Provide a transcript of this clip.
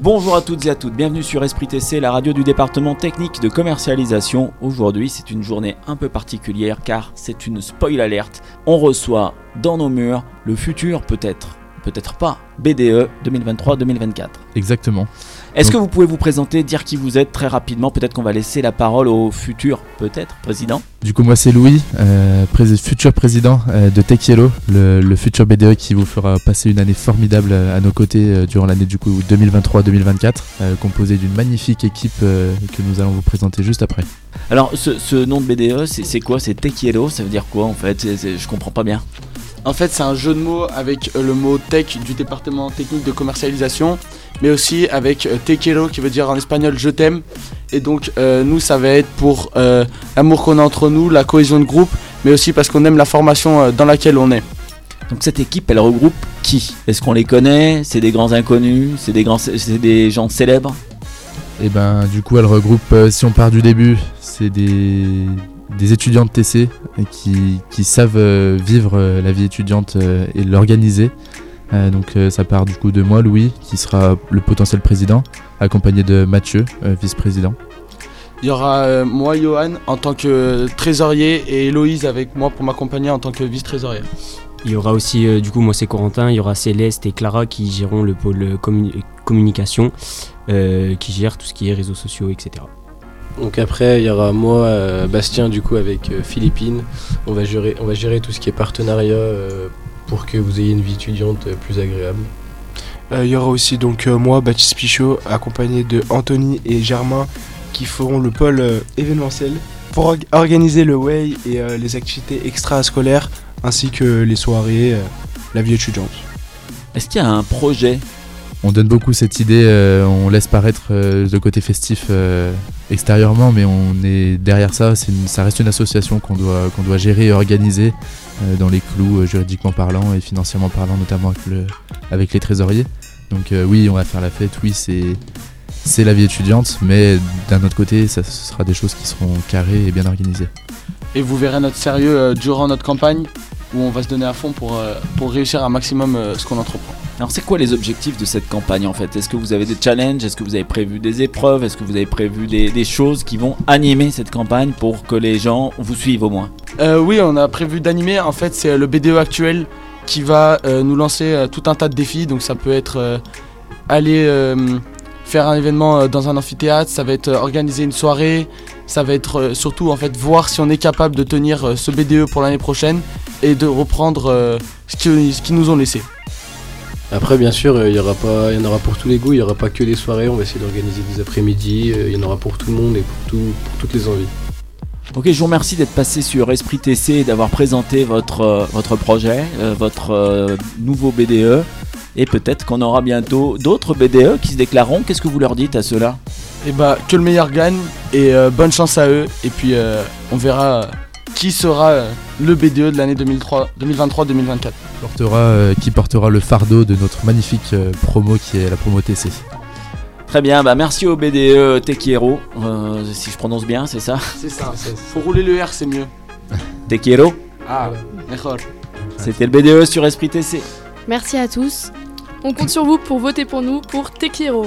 Bonjour à toutes et à toutes, bienvenue sur Esprit TC, la radio du département technique de commercialisation. Aujourd'hui, c'est une journée un peu particulière car c'est une spoil alerte. On reçoit dans nos murs le futur peut-être, peut-être pas, BDE 2023-2024. Exactement. Est-ce que vous pouvez vous présenter, dire qui vous êtes très rapidement? Peut-être qu'on va laisser la parole au futur, peut-être, président. Du coup, moi c'est Louis, euh, futur président euh, de Tech Yellow, le, le futur BDE qui vous fera passer une année formidable euh, à nos côtés euh, durant l'année du coup 2023-2024, euh, composée d'une magnifique équipe que nous allons vous présenter juste après. Alors, ce, ce nom de BDE, c'est quoi? C'est Techielo, ça veut dire quoi en fait? C'est- c'est- Je comprends pas bien. En fait, c'est un jeu de mots avec euh, le mot tech du département technique de commercialisation, mais aussi avec euh, te quiero qui veut dire en espagnol je t'aime. Et donc, euh, nous, ça va être pour euh, l'amour qu'on a entre nous, la cohésion de groupe, mais aussi parce qu'on aime la formation dans laquelle on est. Donc cette équipe, elle regroupe qui? Est-ce qu'on les connaît? C'est des grands inconnus? C'est des, grands, c'est des gens célèbres? Et ben du coup elle regroupe, euh, si on part du début, c'est des, des étudiants de TC euh, qui, qui savent euh, vivre euh, la vie étudiante et l'organiser. Donc ça part du coup de moi, Louis, qui sera le potentiel président, accompagné de Mathieu, vice-président. Il y aura moi, Johan, en tant que trésorier, et Héloïse avec moi pour m'accompagner en tant que vice-trésorière. Il y aura aussi, euh, du coup, moi c'est Corentin, il y aura Céleste et Clara qui géreront le pôle commu- communication, euh, qui gèrent tout ce qui est réseaux sociaux, etc. Donc après, il y aura moi, euh, Bastien, du coup, avec euh, Philippine. On va, gérer, on va gérer tout ce qui est partenariat euh, pour que vous ayez une vie étudiante plus agréable. Euh, Il y aura aussi donc euh, moi, Baptiste Pichot, accompagné de Anthony et Germain, qui feront le pôle euh, événementiel pour org- organiser le Way et euh, les activités extrascolaires, ainsi que les soirées, euh, la vie étudiante. Est-ce qu'il y a un projet On donne beaucoup cette idée, euh, on laisse paraître euh, le côté festif euh, extérieurement, mais on est derrière ça, ça reste une association qu'on doit, gérer et organiser dans les clous juridiquement parlant et financièrement parlant, notamment avec, le, avec les trésoriers. Donc oui, on va faire la fête, oui, c'est, la vie étudiante, mais d'un autre côté, ça, ce sera des choses qui seront carrées et bien organisées. Et vous verrez notre sérieux durant notre campagne, où on va se donner à fond pour, euh, pour réussir un maximum euh, ce qu'on entreprend. Alors c'est quoi les objectifs de cette campagne en fait? Est-ce que vous avez des challenges? Est-ce que vous avez prévu des épreuves? Est-ce que vous avez prévu des, des choses qui vont animer cette campagne pour que les gens vous suivent au moins? Euh, oui, on a prévu d'animer. En fait, c'est le BDE actuel qui va euh, nous lancer euh, tout un tas de défis. Donc, ça peut être euh, aller euh, faire un événement euh, dans un amphithéâtre, ça va être euh, organiser une soirée, ça va être euh, surtout en fait voir si on est capable de tenir euh, ce BDE pour l'année prochaine et de reprendre euh, ce qu'ils nous ont laissé. Après, bien sûr, euh, il y, aura pas- il y en aura pour tous les goûts, il n'y aura pas que des soirées, on va essayer d'organiser des après-midi, euh, il y en aura pour tout le monde et pour, tout- pour toutes les envies. Ok, je vous remercie d'être passé sur Esprit TC et d'avoir présenté votre, euh, votre projet, euh, votre euh, nouveau BDE. Et peut-être qu'on aura bientôt d'autres BDE qui se déclareront. Qu'est-ce que vous leur dites à ceux-là? Et bah, que le meilleur gagne et euh, bonne chance à eux. Et puis, euh, on verra euh, qui sera euh, le BDE de l'année 2003 2023-2024. Portera, euh, qui portera le fardeau de notre magnifique euh, promo qui est la promo TC. Très bien, bah merci au BDE Tequiero, euh, si je prononce bien, c'est ça? C'est ça. Faut rouler le R, c'est mieux. Tequiero, Ah, mejor. c'était le BDE sur Esprit TC. Merci à tous. On compte sur vous pour voter pour nous pour Tequiero.